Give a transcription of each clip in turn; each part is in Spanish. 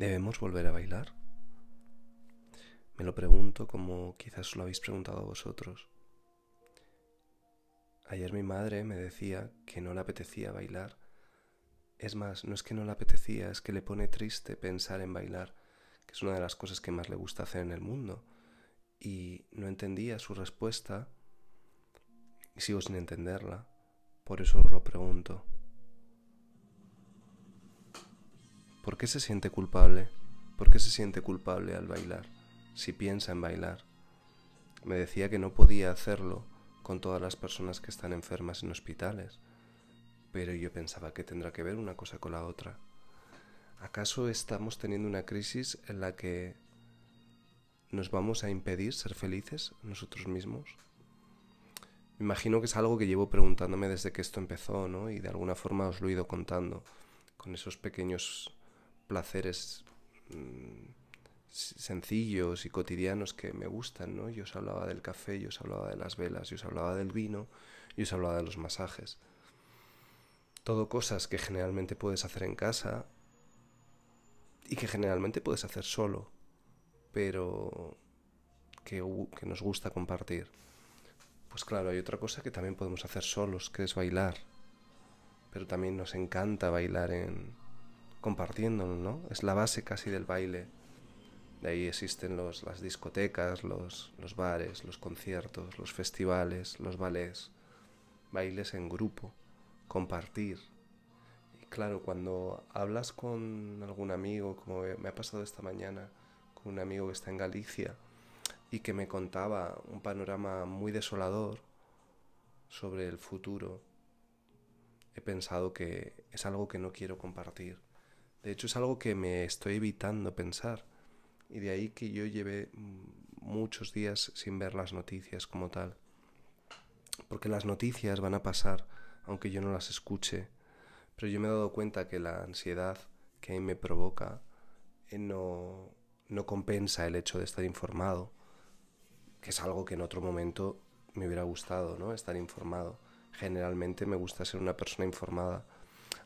¿Debemos volver a bailar? Me lo pregunto como quizás lo habéis preguntado a vosotros. Ayer mi madre me decía que no le apetecía bailar. Es más, no es que no le apetecía, es que le pone triste pensar en bailar, que es una de las cosas que más le gusta hacer en el mundo. Y no entendía su respuesta y sigo sin entenderla. Por eso os lo pregunto. ¿Por qué se siente culpable? ¿Por qué se siente culpable al bailar? Si piensa en bailar. Me decía que no podía hacerlo con todas las personas que están enfermas en hospitales, pero yo pensaba que tendrá que ver una cosa con la otra. ¿Acaso estamos teniendo una crisis en la que nos vamos a impedir ser felices nosotros mismos? Me imagino que es algo que llevo preguntándome desde que esto empezó, ¿no? Y de alguna forma os lo he ido contando, con esos pequeños placeres mm, sencillos y cotidianos que me gustan, ¿no? Yo os hablaba del café, yo os hablaba de las velas, yo os hablaba del vino, yo os hablaba de los masajes. Todo cosas que generalmente puedes hacer en casa y que generalmente puedes hacer solo, pero que, que nos gusta compartir. Pues claro, hay otra cosa que también podemos hacer solos, que es bailar. Pero también nos encanta bailar en, compartiéndolo, ¿no? Es la base casi del baile. De ahí existen los, las discotecas, los, los bares, los conciertos, los festivales, los ballets, bailes en grupo, compartir. Y claro, cuando hablas con algún amigo, como me ha pasado esta mañana, con un amigo que está en Galicia y que me contaba un panorama muy desolador sobre el futuro, he pensado que es algo que no quiero compartir de hecho, es algo que me estoy evitando pensar. Y de ahí que yo lleve muchos días sin ver las noticias como tal. Porque las noticias van a pasar, aunque yo no las escuche. Pero yo me he dado cuenta que la ansiedad que me provoca eh, no, no compensa el hecho de estar informado. Que es algo que en otro momento me hubiera gustado, ¿no? Estar informado. Generalmente me gusta ser una persona informada.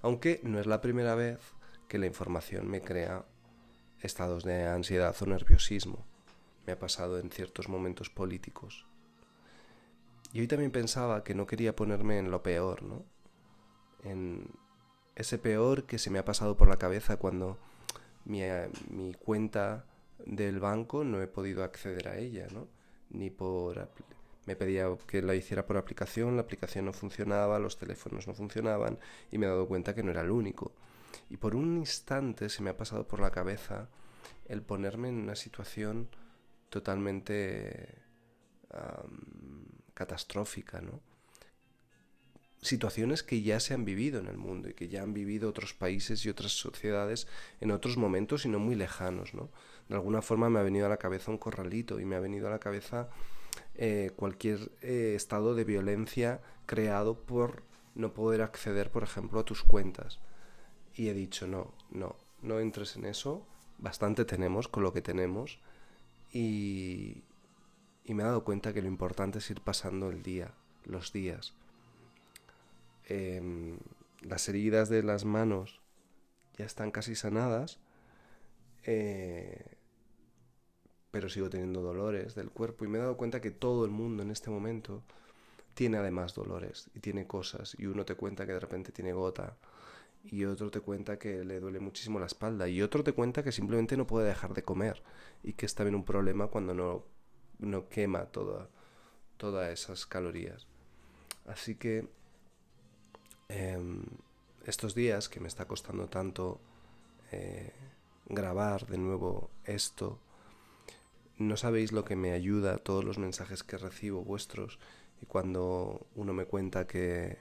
Aunque no es la primera vez que la información me crea estados de ansiedad o nerviosismo. Me ha pasado en ciertos momentos políticos. Y hoy también pensaba que no quería ponerme en lo peor, ¿no? En ese peor que se me ha pasado por la cabeza cuando mi, mi cuenta del banco no he podido acceder a ella, ¿no? Ni por... Me pedía que la hiciera por aplicación, la aplicación no funcionaba, los teléfonos no funcionaban y me he dado cuenta que no era el único. Y por un instante se me ha pasado por la cabeza el ponerme en una situación totalmente catastrófica, ¿no? Situaciones que ya se han vivido en el mundo y que ya han vivido otros países y otras sociedades en otros momentos y no muy lejanos, ¿no? De alguna forma me ha venido a la cabeza un corralito y me ha venido a la cabeza eh, cualquier eh, estado de violencia creado por no poder acceder, por ejemplo, a tus cuentas y he dicho, no, no, no entres en eso, bastante tenemos con lo que tenemos y, y me he dado cuenta que lo importante es ir pasando el día, los días. Em, las heridas de las manos ya están casi sanadas, eh, pero sigo teniendo dolores del cuerpo y me he dado cuenta que todo el mundo en este momento tiene además dolores y tiene cosas y uno te cuenta que de repente tiene gota y otro te cuenta que le duele muchísimo la espalda y otro te cuenta que simplemente no puede dejar de comer y que es también un problema cuando no, no quema toda, todas esas calorías. Así que em, estos días que me está costando tanto eh, grabar de nuevo esto, no sabéis lo que me ayuda todos los mensajes que recibo vuestros y cuando uno me cuenta que,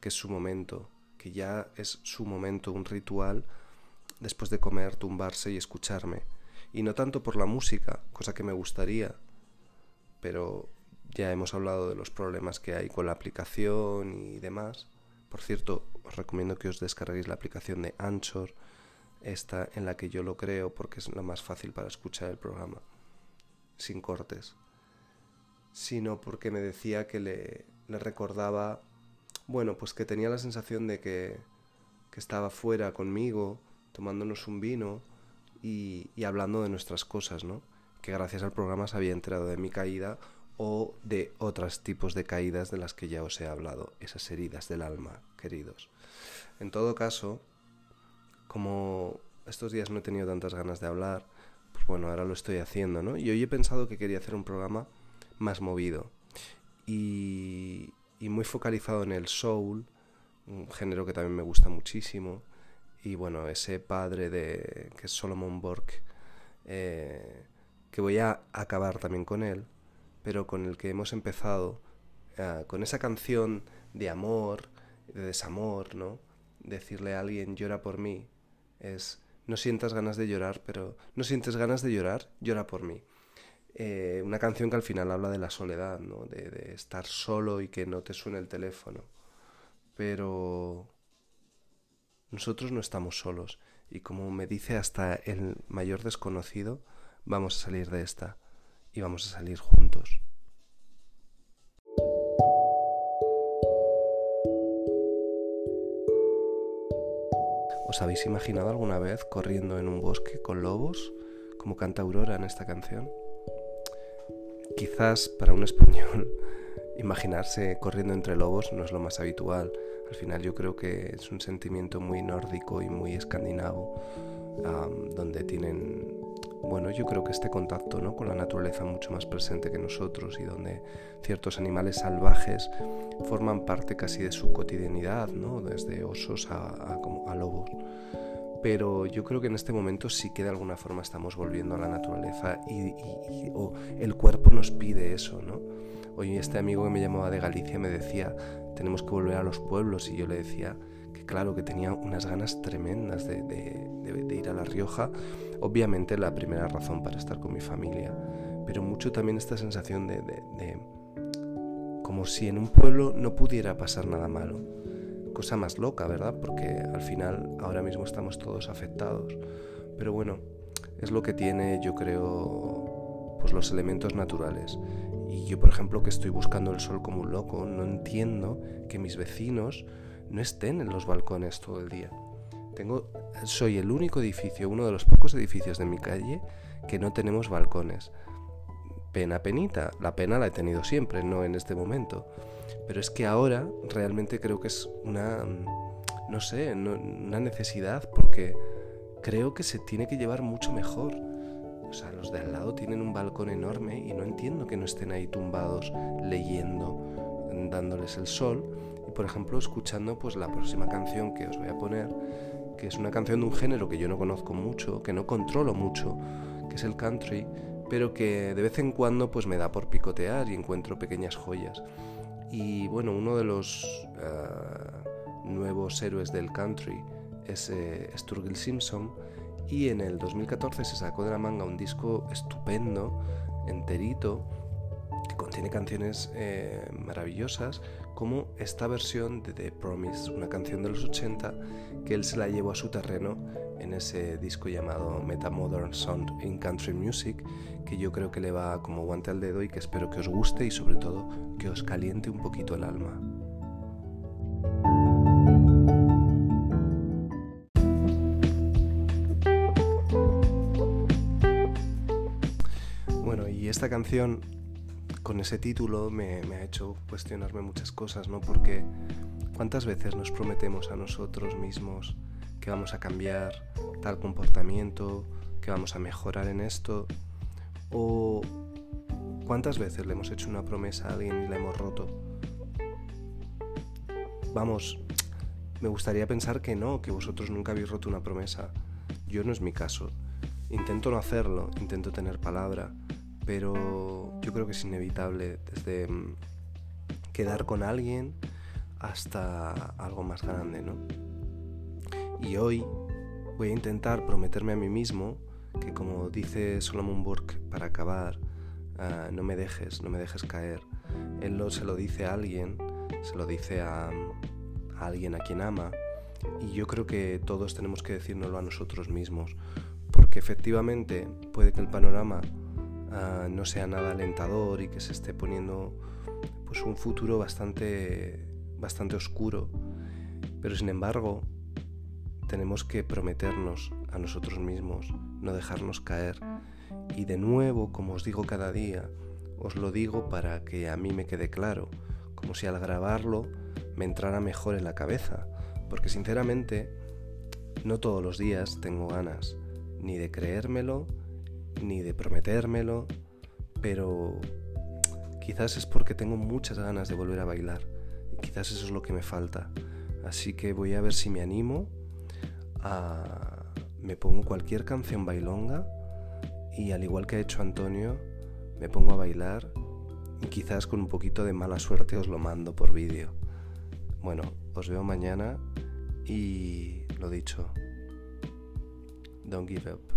que es su momento que ya es su momento, un ritual, después de comer, tumbarse y escucharme. Y no tanto por la música, cosa que me gustaría, pero ya hemos hablado de los problemas que hay con la aplicación y demás. Por cierto, os recomiendo que os descarguéis la aplicación de Anchor, esta en la que yo lo creo porque es la más fácil para escuchar el programa, sin cortes. Sino porque me decía que le, le recordaba bueno, pues que tenía la sensación de que, que estaba fuera conmigo, tomándonos un vino y, y hablando de nuestras cosas, ¿no? Que gracias al programa se había enterado de mi caída o de otros tipos de caídas de las que ya os he hablado, esas heridas del alma, queridos. En todo caso, como estos días no he tenido tantas ganas de hablar, pues bueno, ahora lo estoy haciendo, ¿no? Y hoy he pensado que quería hacer un programa más movido y, muy focalizado en el soul, un género que también me gusta muchísimo. Y bueno, ese padre de que es Solomon Borg, eh, que voy a acabar también con él, pero con el que hemos empezado, eh, con esa canción de amor, de desamor, ¿no? Decirle a alguien llora por mí, es no sientas ganas de llorar, pero no sientes ganas de llorar, llora por mí. Eh, una canción que al final habla de la soledad, ¿no? De, de, estar solo y que no te suene el teléfono. Pero nosotros no estamos solos y como me dice hasta el mayor desconocido, vamos a salir de esta y vamos a salir juntos. ¿Os habéis imaginado alguna vez corriendo en un bosque con lobos, como canta Aurora en esta canción? Quizás para un español imaginarse corriendo entre lobos no es lo más habitual. Al final yo creo que es un sentimiento muy nórdico y muy escandinavo, donde tienen bueno, yo creo que este contacto ¿no? con la naturaleza mucho más presente que nosotros y donde ciertos animales salvajes forman parte casi de su cotidianidad, ¿no? desde osos a, a, lobos. Pero yo creo que en este momento sí que de alguna forma estamos volviendo a la naturaleza y, o el cuerpo nos pide eso. ¿no? Hoy este amigo que me llamaba de Galicia me decía, tenemos que volver a los pueblos y yo le decía, que claro, que tenía unas ganas tremendas de, ir a La Rioja. Obviamente la primera razón para estar con mi familia, pero mucho también esta sensación de, como si en un pueblo no pudiera pasar nada malo. Cosa más loca, ¿verdad? Porque al final ahora mismo estamos todos afectados. Pero bueno, es lo que tiene, yo creo, pues los elementos naturales. Y yo, por ejemplo, que estoy buscando el sol como un loco, no entiendo que mis vecinos no estén en los balcones todo el día. Tengo, soy el único edificio, uno de los pocos edificios de mi calle que no tenemos balcones. Pena, penita. La pena la he tenido siempre, no en este momento. Pero es que ahora realmente creo que es una, no sé, una necesidad porque creo que se tiene que llevar mucho mejor. O sea, los de al lado tienen un balcón enorme y no entiendo que no estén ahí tumbados leyendo, dándoles el sol por ejemplo, escuchando pues la próxima canción que os voy a poner, que es una canción de un género que yo no conozco mucho, que no controlo mucho, que es el country, pero que de vez en cuando pues me da por picotear y encuentro pequeñas joyas. Y bueno, uno de los uh, nuevos héroes del country es eh, Sturgill Simpson y en el 2014 se sacó de la manga un disco estupendo, enterito, que contiene canciones eh, maravillosas como esta versión de The Promise, una canción de los 80 que él se la llevó a su terreno en ese disco llamado Meta Modern Sound in Country Music, que yo creo que le va como guante al dedo y que espero que os guste y sobre todo que os caliente un poquito el alma. Bueno, y esta canción con ese título me, ha hecho cuestionarme muchas cosas, ¿no? Porque ¿cuántas veces nos prometemos a nosotros mismos que vamos a cambiar tal comportamiento, que vamos a mejorar en esto? ¿O cuántas veces le hemos hecho una promesa a alguien y la hemos roto? Vamos, me gustaría pensar que no, que vosotros nunca habéis roto una promesa. Yo no es mi caso. Intento no hacerlo, intento tener palabra, pero yo creo que es inevitable desde mm, quedar con alguien hasta algo más grande, ¿no? Y hoy voy a intentar prometerme a mí mismo que como dice Solomon Burke para acabar, ah, no me dejes, no me dejes caer. Él lo, se lo dice a alguien, se lo dice a, a alguien a quien ama, y yo creo que todos tenemos que decírnoslo a nosotros mismos, porque efectivamente puede que el panorama No sea nada alentador y que se esté poniendo pues un futuro bastante bastante oscuro pero sin embargo tenemos que prometernos a nosotros mismos, no dejarnos caer. Y de nuevo, como os digo cada día, os lo digo para que a mí me quede claro, como si al grabarlo me entrara mejor en la cabeza, porque sinceramente no todos los días tengo ganas ni de creérmelo, ni de prometérmelo, pero quizás es porque tengo muchas ganas de volver a bailar, quizás eso es lo que me falta. Así que voy a ver si me animo a... Me pongo cualquier canción bailonga y al igual que ha hecho Antonio, me pongo a bailar y quizás con un poquito de mala suerte os lo mando por vídeo. Bueno, os veo mañana y lo dicho, don't give up.